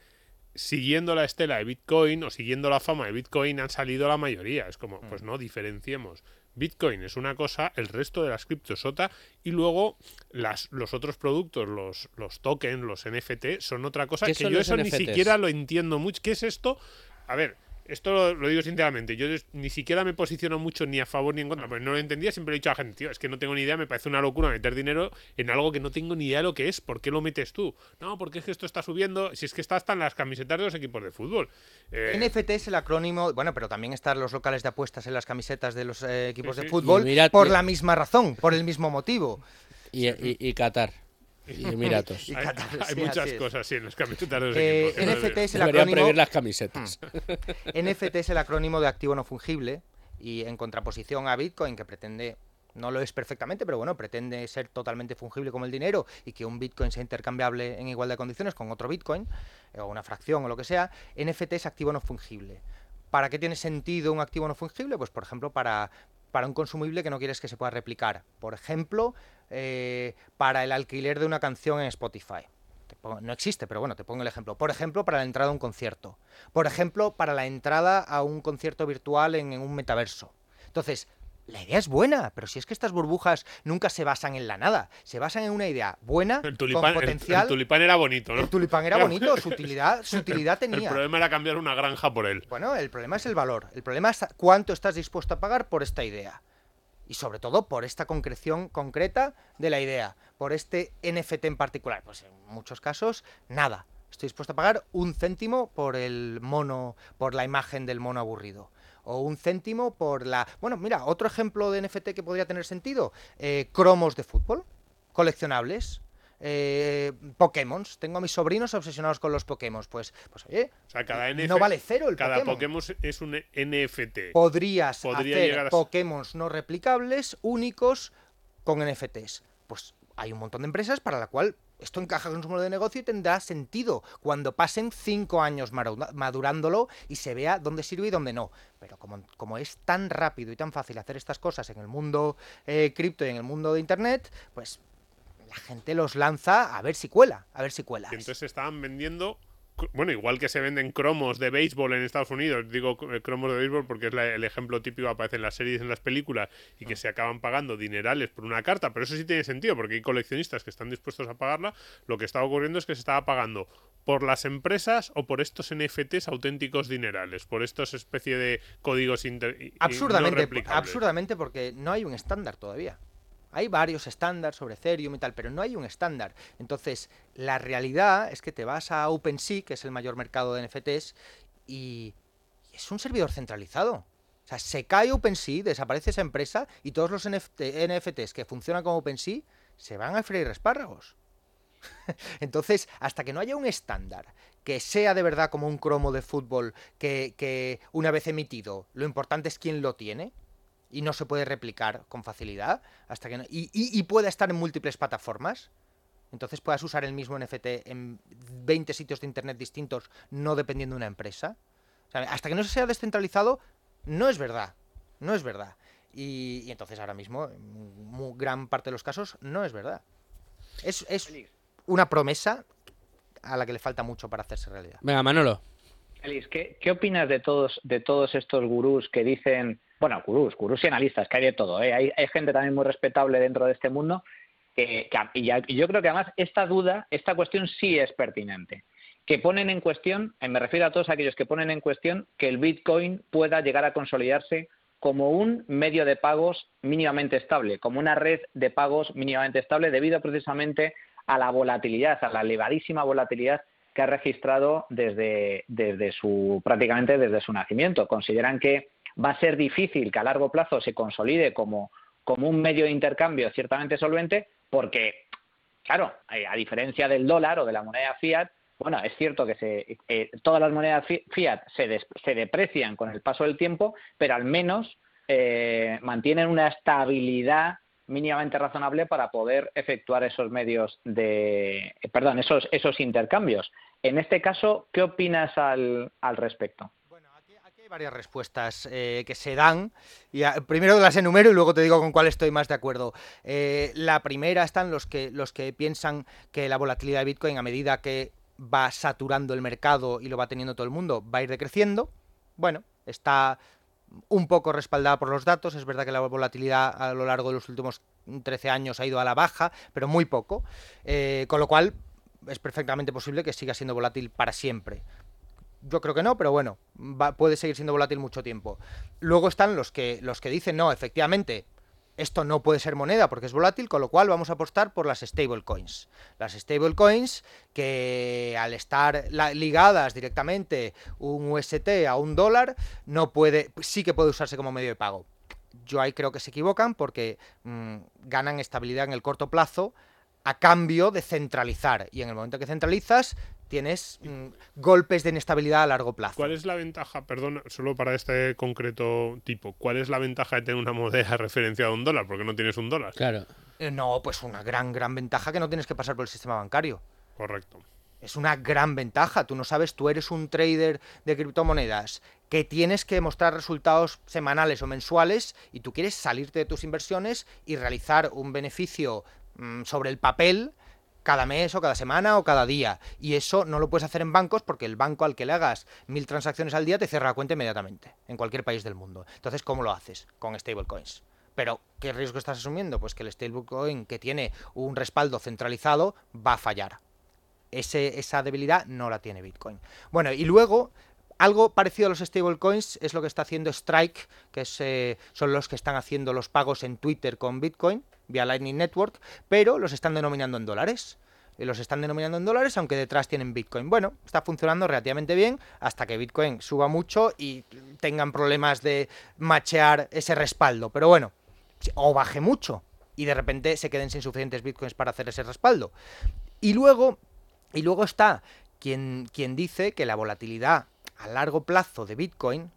siguiendo la estela de Bitcoin o siguiendo la fama de Bitcoin han salido la mayoría. Es como, pues no, diferenciemos. Bitcoin es una cosa, el resto de las criptos es otra y luego las, los otros productos, los, los tokens, los NFT son otra cosa ¿Qué que yo eso ni siquiera lo entiendo mucho. ¿Qué es esto? A ver, esto lo, lo digo sinceramente, yo ni siquiera me posiciono mucho ni a favor ni en contra, porque no lo entendía, siempre he dicho a la gente, tío, es que no tengo ni idea, me parece una locura meter dinero en algo que no tengo ni idea de lo que es, ¿por qué lo metes tú? No, porque es que esto está subiendo, si es que está hasta en las camisetas de los equipos de fútbol. Eh, NFT es el acrónimo, bueno, pero también están los locales de apuestas en las camisetas de los eh, equipos Sí, de fútbol Y mira- por la misma razón, por el mismo motivo. Y, y, y Qatar. Y Emiratos. Y hay, Qatar, hay sí, muchas cosas, sí, en las camisetas de los Eh, equipos. NFT es el Deberían acrónimo prohibir las camisetas. <laughs> NFT es el acrónimo de activo no fungible y en contraposición a Bitcoin que pretende no lo es perfectamente, pero bueno, pretende ser totalmente fungible como el dinero y que un Bitcoin sea intercambiable en igualdad de condiciones con otro Bitcoin eh, o una fracción o lo que sea, NFT es activo no fungible. ¿Para qué tiene sentido un activo no fungible? Pues por ejemplo para para un consumible que no quieres que se pueda replicar. Por ejemplo, eh, para el alquiler de una canción en Spotify. No existe, pero bueno, te pongo el ejemplo. Por ejemplo, para la entrada a un concierto. Por ejemplo, para la entrada a un concierto virtual en, en un metaverso. Entonces, la idea es buena, pero si es que estas burbujas nunca se basan en la nada, se basan en una idea buena, El con tulipán, el- potencial. el tulipán era bonito, ¿no? El tulipán era <laughs> bonito, su utilidad, su utilidad El tenía. problema era cambiar una granja por él. Bueno, el problema es el valor. El problema es cuánto estás dispuesto a pagar por esta idea. Y sobre todo por esta concreción concreta de la idea. Por este NFT en particular. Pues en muchos casos, nada. Estoy dispuesto a pagar un céntimo por el mono, por la imagen del mono aburrido. O un céntimo por la... Bueno, mira, otro ejemplo de NFT que podría tener sentido. eh, cromos de fútbol, coleccionables. Eh, Pokémon. Tengo a mis sobrinos obsesionados con los Pokémon. Pues, pues oye, O sea, cada NFT, no vale cero el cada Pokémon. Pokémon es un NFT. Podrías Podría hacer a Pokémon no replicables únicos con NFTs. Pues hay un montón de empresas para la cual esto encaja con su modelo de negocio y tendrá sentido cuando pasen cinco años madurándolo y se vea dónde sirve y dónde no. Pero como, como es tan rápido y tan fácil hacer estas cosas en el mundo eh, cripto y en el mundo de Internet, pues la gente los lanza a ver si cuela, a ver si cuela. Y entonces se estaban vendiendo bueno, igual que se venden cromos de béisbol en Estados Unidos, digo eh, cromos de béisbol porque es el ejemplo típico que aparece en las series, en las películas y que se acaban pagando dinerales por una carta, pero eso sí tiene sentido porque hay coleccionistas que están dispuestos a pagarla. Lo que estaba ocurriendo es que se estaba pagando por las empresas o por estos NFTs auténticos dinerales, por estos especie de códigos inter absurdamente, absurdamente porque no hay un estándar todavía. Hay varios estándares sobre Ethereum y tal, pero no hay un estándar. Entonces, la realidad es que te vas a OpenSea, que es el mayor mercado de NFTs, y es un servidor centralizado. O sea, se cae OpenSea, desaparece esa empresa y todos los NFTs que funcionan como OpenSea se van a freír espárragos. <laughs> Entonces, hasta que no haya un estándar que sea de verdad como un cromo de fútbol que, que una vez emitido, lo importante es quién lo tiene, y no se puede replicar con facilidad hasta que y, y, pueda estar en múltiples plataformas. Entonces puedas usar el mismo NFT en 20 sitios de internet distintos, no dependiendo de una empresa. hasta que no se sea descentralizado, no es verdad. No es verdad. Y, entonces ahora mismo, en gran parte de los casos, no es verdad. Es, es una promesa a la que le falta mucho para hacerse realidad. Venga, Manolo. Félix, ¿qué, ¿qué, opinas de todos, de todos estos gurús que dicen bueno, gurús, gurús y analistas, que hay de todo, ¿eh? hay, gente también muy respetable dentro de este mundo, que, y, yo creo que además esta duda, esta cuestión sí es pertinente, que ponen en cuestión, me refiero a todos aquellos que ponen en cuestión que el Bitcoin pueda llegar a consolidarse como un medio de pagos mínimamente estable, como una red de pagos mínimamente estable debido precisamente a la volatilidad, a la elevadísima volatilidad que ha registrado desde, desde su prácticamente desde su nacimiento. Consideran que va a ser difícil que a largo plazo se consolide como, como un medio de intercambio ciertamente solvente, porque, claro, a diferencia del dólar o de la moneda fiat, bueno, es cierto que se, eh, todas las monedas fiat se, se, deprecian con el paso del tiempo, pero al menos eh, mantienen una estabilidad mínimamente razonable para poder efectuar esos medios de, perdón, esos, esos intercambios. En este caso, ¿qué opinas al, al respecto? varias respuestas eh, que se dan. Y primero las enumero y luego te digo con cuál estoy más de acuerdo. Eh, la primera están los que, los que piensan que la volatilidad de Bitcoin, a medida que va saturando el mercado y lo va teniendo todo el mundo, va a ir decreciendo. Bueno, está un poco respaldada por los datos. Es verdad que la volatilidad a lo largo de los últimos 13 años ha ido a la baja, pero muy poco. Eh, con lo cual es perfectamente posible que siga siendo volátil para siempre. Yo creo que no, pero bueno, puede seguir siendo volátil mucho tiempo. Luego están los que, los que dicen, no, efectivamente, esto no puede ser moneda porque es volátil, con lo cual vamos a apostar por las stablecoins. Las stablecoins que al estar ligadas directamente un UST a un dólar, no puede, sí que puede usarse como medio de pago. Yo ahí creo que se equivocan porque mm, ganan estabilidad en el corto plazo a cambio de centralizar. Y en el momento que centralizas, tienes mm, golpes de inestabilidad a largo plazo. ¿Cuál es la ventaja, perdón, solo para este concreto tipo, cuál es la ventaja de tener una moneda <laughs> referenciada a un dólar? Porque no tienes un dólar. Claro. Eh, no, pues una gran, gran ventaja que no tienes que pasar por el sistema bancario. Correcto. Es una gran ventaja. Tú no sabes, tú eres un trader de criptomonedas que tienes que mostrar resultados semanales o mensuales y tú quieres salirte de tus inversiones y realizar un beneficio mm, sobre el papel cada mes o cada semana o cada día. Y eso no lo puedes hacer en bancos porque el banco al que le hagas mil transacciones al día te cierra la cuenta inmediatamente, en cualquier país del mundo. Entonces, ¿cómo lo haces? Con stablecoins. Pero, ¿qué riesgo estás asumiendo? Pues que el stablecoin que tiene un respaldo centralizado va a fallar. Ese, esa debilidad no la tiene Bitcoin. Bueno, y luego, algo parecido a los stablecoins es lo que está haciendo Strike, que eh, son los que están haciendo los pagos en Twitter con Bitcoin vía Lightning Network, pero los están denominando en dólares. Y los están denominando en dólares, aunque detrás tienen Bitcoin. Bueno, está funcionando relativamente bien hasta que Bitcoin suba mucho y tengan problemas de machear ese respaldo. Pero bueno, o baje mucho y de repente se queden sin suficientes Bitcoins para hacer ese respaldo. Y luego, y luego está quien dice que la volatilidad a largo plazo de Bitcoin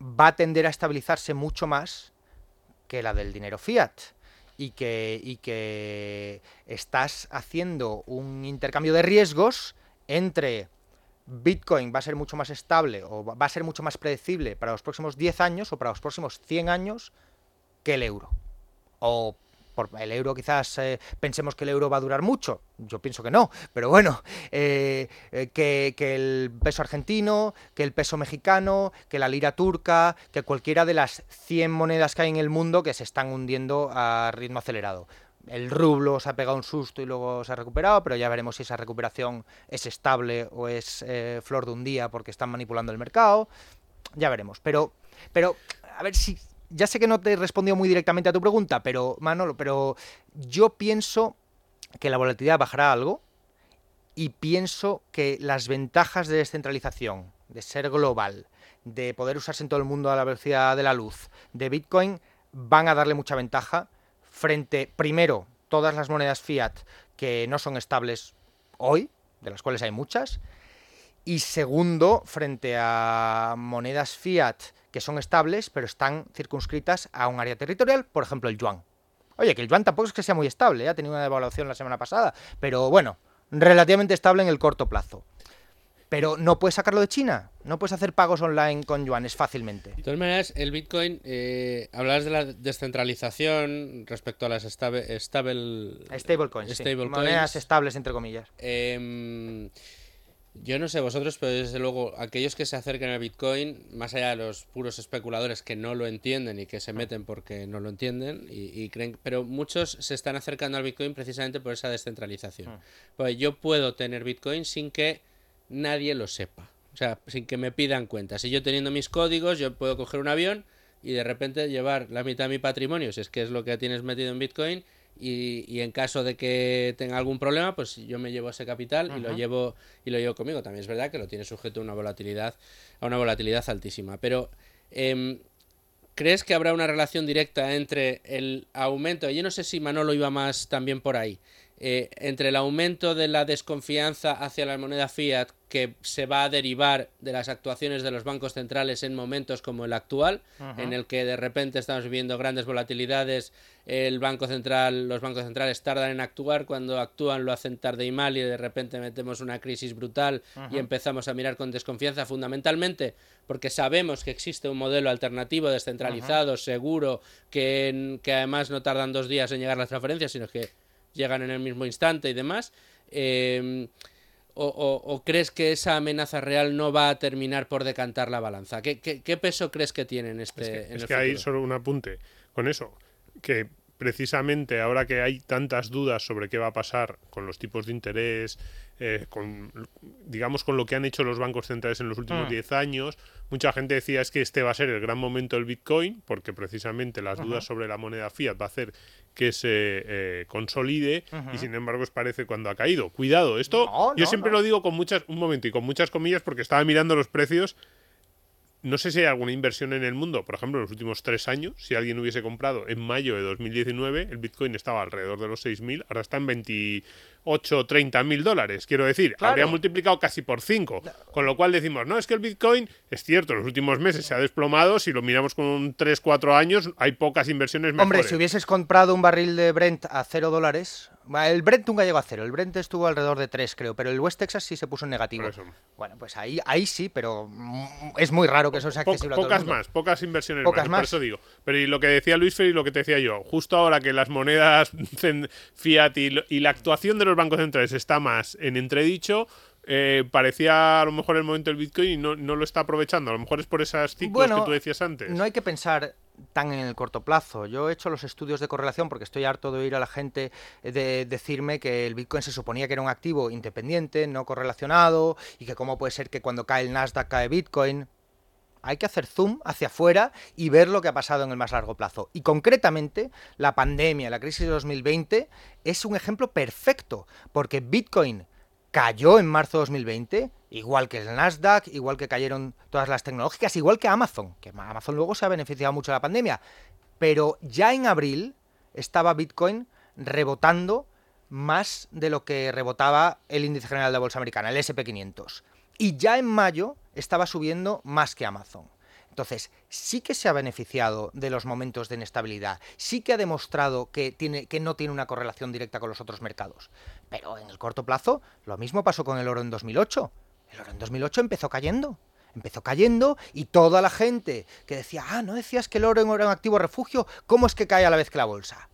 va a tender a estabilizarse mucho más que la del dinero fiat y que, y que estás haciendo un intercambio de riesgos entre Bitcoin va a ser mucho más estable o va a ser mucho más predecible para los próximos 10 años o para los próximos 100 años que el euro. O por el euro quizás eh, pensemos que el euro va a durar mucho, yo pienso que no, pero bueno, eh, eh, que, el peso argentino, que el peso mexicano, que la lira turca, que cualquiera de las 100 monedas que hay en el mundo que se están hundiendo a ritmo acelerado. El rublo se ha pegado un susto y luego se ha recuperado, pero ya veremos si esa recuperación es estable o es flor de un día porque están manipulando el mercado. Ya veremos. Pero, pero a ver si, ya sé que no te he respondido muy directamente a tu pregunta, pero Manolo, pero yo pienso que la volatilidad bajará algo y pienso que las ventajas de descentralización, de ser global, de poder usarse en todo el mundo a la velocidad de la luz, de Bitcoin, van a darle mucha ventaja frente, primero, todas las monedas fiat que no son estables hoy, de las cuales hay muchas, y segundo, frente a monedas fiat que son estables, pero están circunscritas a un área territorial, por ejemplo el yuan. Oye, que el yuan tampoco es que sea muy estable, ¿eh? ha tenido una devaluación la semana pasada, pero bueno, relativamente estable en el corto plazo. Pero no puedes sacarlo de China, no puedes hacer pagos online con yuanes fácilmente. De todas maneras, el Bitcoin, eh, hablabas de la descentralización respecto a las stable, stable stablecoins, stable monedas estables entre comillas. Eh, yo no sé vosotros, pero desde luego aquellos que se acerquen al Bitcoin, más allá de los puros especuladores que no lo entienden y que se meten porque no lo entienden y, creen, pero muchos se están acercando al Bitcoin precisamente por esa descentralización. Ah. Pues yo puedo tener Bitcoin sin que nadie lo sepa, o sea, sin que me pidan cuentas. Si yo teniendo mis códigos, yo puedo coger un avión y de repente llevar la mitad de mi patrimonio, si es que es lo que tienes metido en Bitcoin, y, en caso de que tenga algún problema, pues yo me llevo ese capital y lo llevo y lo llevo conmigo. También es verdad que lo tiene sujeto a una volatilidad, a una volatilidad altísima. Pero em, ¿crees que habrá una relación directa entre el aumento? Yo no sé si Manolo iba más también por ahí. Eh, entre el aumento de la desconfianza hacia la moneda fiat que se va a derivar de las actuaciones de los bancos centrales en momentos como el actual, en el que de repente estamos viendo grandes volatilidades, el banco central, los bancos centrales tardan en actuar, cuando actúan lo hacen tarde y mal y de repente metemos una crisis brutal y empezamos a mirar con desconfianza fundamentalmente porque sabemos que existe un modelo alternativo descentralizado, seguro, que, que además no tardan dos días en llegar las transferencias, sino que llegan en el mismo instante y demás. Em, o, crees que esa amenaza real no va a terminar por decantar la balanza? ¿Qué, qué, peso crees que tiene en este Es que, hay solo un apunte con eso, que precisamente ahora que hay tantas dudas sobre qué va a pasar con los tipos de interés, eh, con, digamos, con lo que han hecho los bancos centrales en los últimos 10 mm. años, mucha gente decía es que este va a ser el gran momento del Bitcoin, porque precisamente las dudas sobre la moneda fiat va a hacer que se eh, consolide y sin embargo os parece cuando ha caído. Cuidado, esto yo siempre lo digo con muchas, un momento y con muchas comillas porque estaba mirando los precios. No sé si hay alguna inversión en el mundo, por ejemplo, en los últimos tres años, si alguien hubiese comprado en mayo de 2019, el Bitcoin estaba alrededor de los 6.000, ahora está en 20, 8 o 30 mil dólares. Quiero decir, habría multiplicado casi por 5. Con lo cual decimos, no, es que el Bitcoin, es cierto, en los últimos meses se ha desplomado. Si lo miramos con 3, 4 años, hay pocas inversiones mejores. Hombre, si hubieses comprado un barril de Brent a 0 dólares, el Brent nunca llegó a cero, el Brent estuvo alrededor de 3, creo, pero el West Texas sí se puso en negativo. Bueno, pues ahí, ahí sí, pero es muy raro que eso sea accesible Pocas a todo más, pocas inversiones pocas más, por eso digo. Pero y lo que decía Luis Fer y lo que te decía yo, justo ahora que las monedas <laughs> fiat y, la actuación de los bancos centrales está más en entredicho, eh, parecía a lo mejor el momento del Bitcoin y no, lo está aprovechando. A lo mejor es por esas ciclos que tú decías antes. No hay que pensar tan en el corto plazo. Yo he hecho los estudios de correlación porque estoy harto de oír a la gente de decirme que el Bitcoin se suponía que era un activo independiente, no correlacionado, y que cómo puede ser que cuando cae el Nasdaq cae Bitcoin. Hay que hacer zoom hacia afuera y ver lo que ha pasado en el más largo plazo. Y concretamente, la pandemia, la crisis de 2020, es un ejemplo perfecto, porque Bitcoin cayó en marzo de 2020, igual que el Nasdaq, igual que cayeron todas las tecnológicas, igual que Amazon, que Amazon luego se ha beneficiado mucho de la pandemia. Pero ya en abril estaba Bitcoin rebotando más de lo que rebotaba el índice general de bolsa americana, el SP500. Y ya en mayo estaba subiendo más que Amazon. Entonces, sí que se ha beneficiado de los momentos de inestabilidad, sí que ha demostrado que, tiene, que no tiene una correlación directa con los otros mercados. Pero en el corto plazo, lo mismo pasó con el oro en 2008. El oro en 2008 empezó cayendo. Empezó cayendo y toda la gente que decía, ah, no decías que el oro era un activo refugio, ¿cómo es que cae a la vez que la bolsa?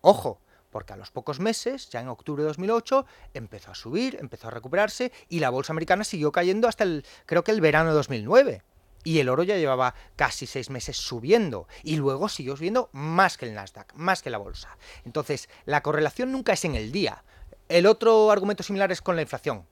Ojo, porque a los pocos meses, ya en octubre de 2008, empezó a subir, empezó a recuperarse y la bolsa americana siguió cayendo hasta el, creo que el verano de 2009. Y el oro ya llevaba casi seis meses subiendo. Y luego siguió subiendo más que el Nasdaq, más que la bolsa. Entonces, la correlación nunca es en el día. El otro argumento similar es con la inflación.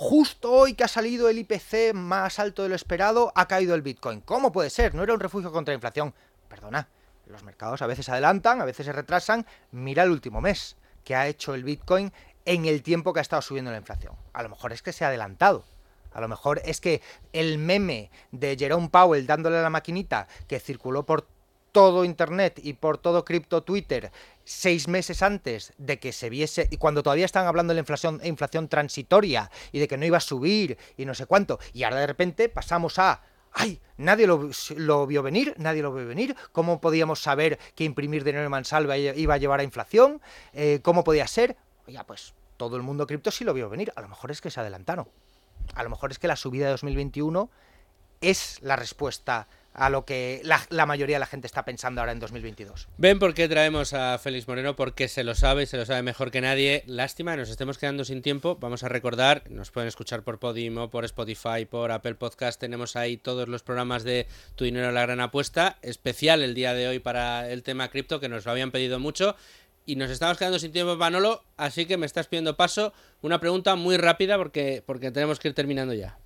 Justo hoy que ha salido el IPC más alto de lo esperado, ha caído el Bitcoin. ¿Cómo puede ser? ¿No era un refugio contra la inflación? Perdona, los mercados a veces adelantan, a veces se retrasan. Mira el último mes que ha hecho el Bitcoin en el tiempo que ha estado subiendo la inflación. A lo mejor es que se ha adelantado. A lo mejor es que el meme de Jerome Powell dándole a la maquinita que circuló por todo Internet y por todo cripto Twitter seis meses antes de que se viese, y cuando todavía estaban hablando de la inflación, inflación transitoria y de que no iba a subir y no sé cuánto, y ahora de repente pasamos a ¡Ay! Nadie lo, vio venir, nadie lo vio venir. ¿Cómo podíamos saber que imprimir dinero en mansalva iba a llevar a inflación? Eh, ¿Cómo podía ser? Ya, pues todo el mundo cripto sí lo vio venir. A lo mejor es que se adelantaron. A lo mejor es que la subida de 2021 es la respuesta a lo que la, mayoría de la gente está pensando ahora en 2022. ¿Ven por qué traemos a Félix Moreno? Porque se lo sabe, se lo sabe mejor que nadie. Lástima, nos estemos quedando sin tiempo. Vamos a recordar, nos pueden escuchar por Podimo, por Spotify, por Apple Podcast. Tenemos ahí todos los programas de Tu Dinero la Gran Apuesta. Especial el día de hoy para el tema cripto, que nos lo habían pedido mucho. Y nos estamos quedando sin tiempo, Manolo, así que me estás pidiendo paso. Una pregunta muy rápida porque, porque tenemos que ir terminando ya.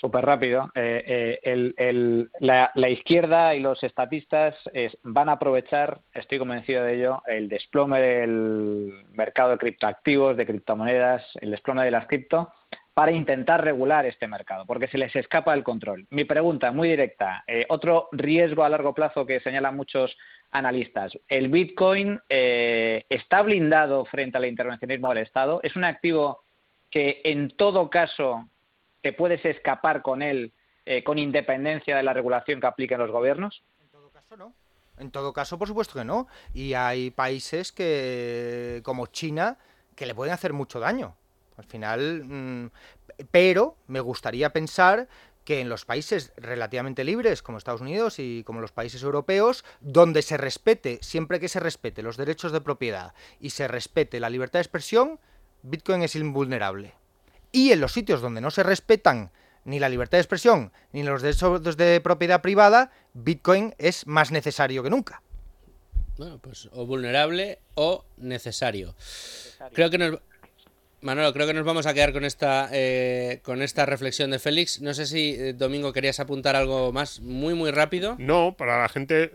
Súper rápido. Eh, eh, la, izquierda y los estatistas van a aprovechar, estoy convencido de ello, el desplome del mercado de criptoactivos, de criptomonedas, el desplome de las cripto, para intentar regular este mercado, porque se les escapa el control. Mi pregunta, muy directa, eh, otro riesgo a largo plazo que señalan muchos analistas, ¿el Bitcoin está blindado frente al intervencionismo del Estado? ¿Es un activo que en todo caso ¿Te puedes escapar con él eh, con independencia de la regulación que apliquen los gobiernos? En todo caso, no. En todo caso, por supuesto que no. Y hay países que, como China, que le pueden hacer mucho daño. Al final, mm, pero me gustaría pensar que en los países relativamente libres, como Estados Unidos y como los países europeos, donde se respete, siempre que se respete los derechos de propiedad y se respete la libertad de expresión, Bitcoin es invulnerable. Y en los sitios donde no se respetan ni la libertad de expresión ni los derechos de propiedad privada, Bitcoin es más necesario que nunca. Bueno, pues o vulnerable o necesario. Creo que nos, Manolo, creo que nos vamos a quedar con esta eh, con esta reflexión de Félix. No sé si eh, Domingo querías apuntar algo más muy muy rápido. No, para la gente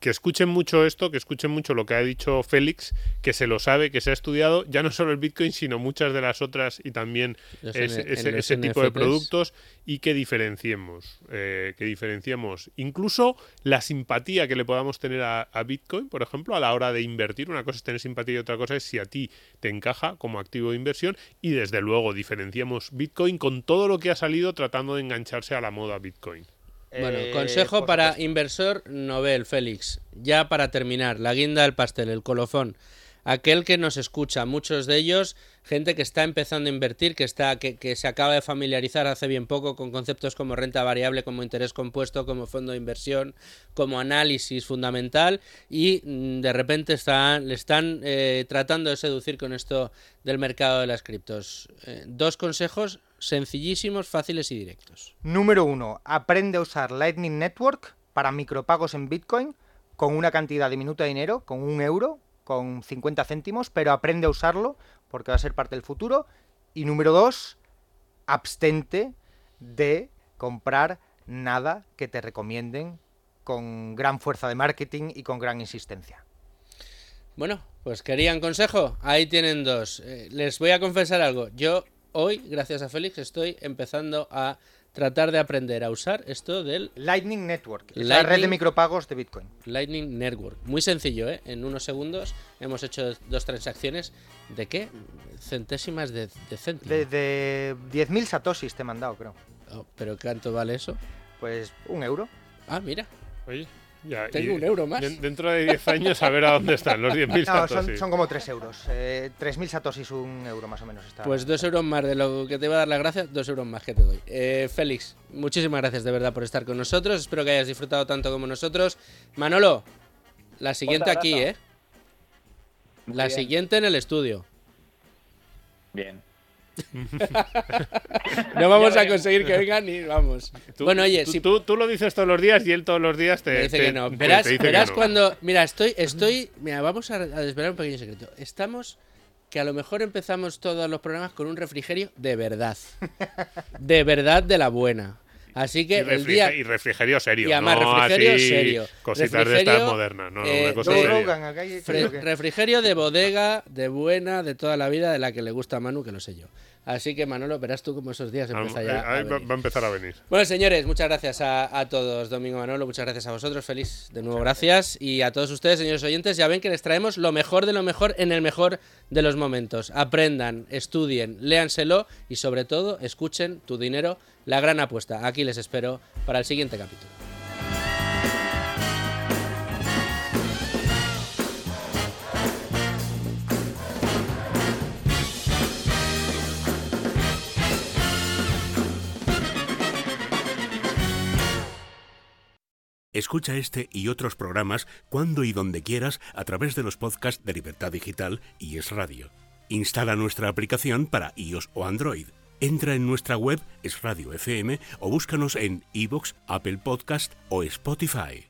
que escuchen mucho esto, que escuchen mucho lo que ha dicho Félix, que se lo sabe, que se ha estudiado ya no solo el Bitcoin, sino muchas de las otras y también ese, tipo de productos y que diferenciemos, eh, que diferenciemos incluso la simpatía que le podamos tener a, Bitcoin, por ejemplo, a la hora de invertir. Una cosa es tener simpatía y otra cosa es si a ti te encaja como activo de inversión y desde luego diferenciamos Bitcoin con todo lo que ha salido tratando de engancharse a la moda Bitcoin. Bueno, eh, consejo para inversor novel, Félix. Ya para terminar, la guinda del pastel, el colofón. Aquel que nos escucha, muchos de ellos, gente que está empezando a invertir, que, está, que, que se acaba de familiarizar hace bien poco con conceptos como renta variable, como interés compuesto, como fondo de inversión, como análisis fundamental y mm, de repente están, le están eh, tratando de seducir con esto del mercado de las criptos. Eh, dos consejos sencillísimos, fáciles y directos. Número uno, aprende a usar Lightning Network para micropagos en Bitcoin con una cantidad diminuta de dinero, con un euro, con 50 céntimos, pero aprende a usarlo porque va a ser parte del futuro. Y número dos, abstente de comprar nada que te recomienden con gran fuerza de marketing y con gran insistencia. Bueno, pues querían consejo, ahí tienen dos. Eh, les voy a confesar algo, yo hoy, gracias a Félix, estoy empezando a tratar de aprender a usar esto del Lightning Network, la red de micropagos de Bitcoin. Lightning Network, muy sencillo, ¿eh? En unos segundos hemos hecho dos transacciones de qué? Centésimas de, de céntimos. De, de 10.000 satoshis te he mandado, creo. Oh, ¿Pero cuánto vale eso? Pues un euro. Ah, mira. Oye, tengo un euro más. Dentro de 10 años a ver a dónde están los 10.000 <laughs> satoshis. Son, son, como 3 euros. Eh, 3.000 satoshis, un euro más o menos. Está, pues 2 euros más de lo que te va a dar la gracia, 2 euros más que te doy. Eh, Félix, muchísimas gracias de verdad por estar con nosotros. Espero que hayas disfrutado tanto como nosotros. Manolo, la siguiente aquí, ¿eh? La bien. siguiente en el estudio. Bien. No vamos a conseguir que vengan ni vamos. Tú- bueno, oye, tú, si tú, tú lo dices todos los días y él todos los días te, me dice te- que no. Verás, te dice que verás no. cuando. Mira, estoy, estoy. Mira, vamos a, a desvelar un pequeño secreto. Estamos. Que a lo mejor empezamos todos los programas con un refrigerio de verdad. De verdad de la buena. Así que Y, el día. y refrigerio serio. Y además, no refrigerio así serio. Cositas de estas modernas. No, eh, una cosa seria. Fre- refrigerio de bodega, de buena, de toda la vida, de la que le gusta a Manu, que lo sé yo. Así que Manolo, verás tú cómo esos días Ah, empieza eh, ya. a ahí va, venir. va a empezar a venir. Bueno, señores, muchas gracias a, a todos, Domingo Manolo, muchas gracias a vosotros, feliz de nuevo, gracias. Y a todos ustedes, señores oyentes, ya ven que les traemos lo mejor de lo mejor en el mejor de los momentos. Aprendan, estudien, léanselo y sobre todo escuchen tu dinero, la gran apuesta. Aquí les espero para el siguiente capítulo. Escucha este y otros programas cuando y donde quieras a través de los podcasts de Libertad Digital y Es Radio. Instala nuestra aplicación para iOS o Android. Entra en nuestra web Es Radio FM o búscanos en iVoox, Apple Podcast o Spotify.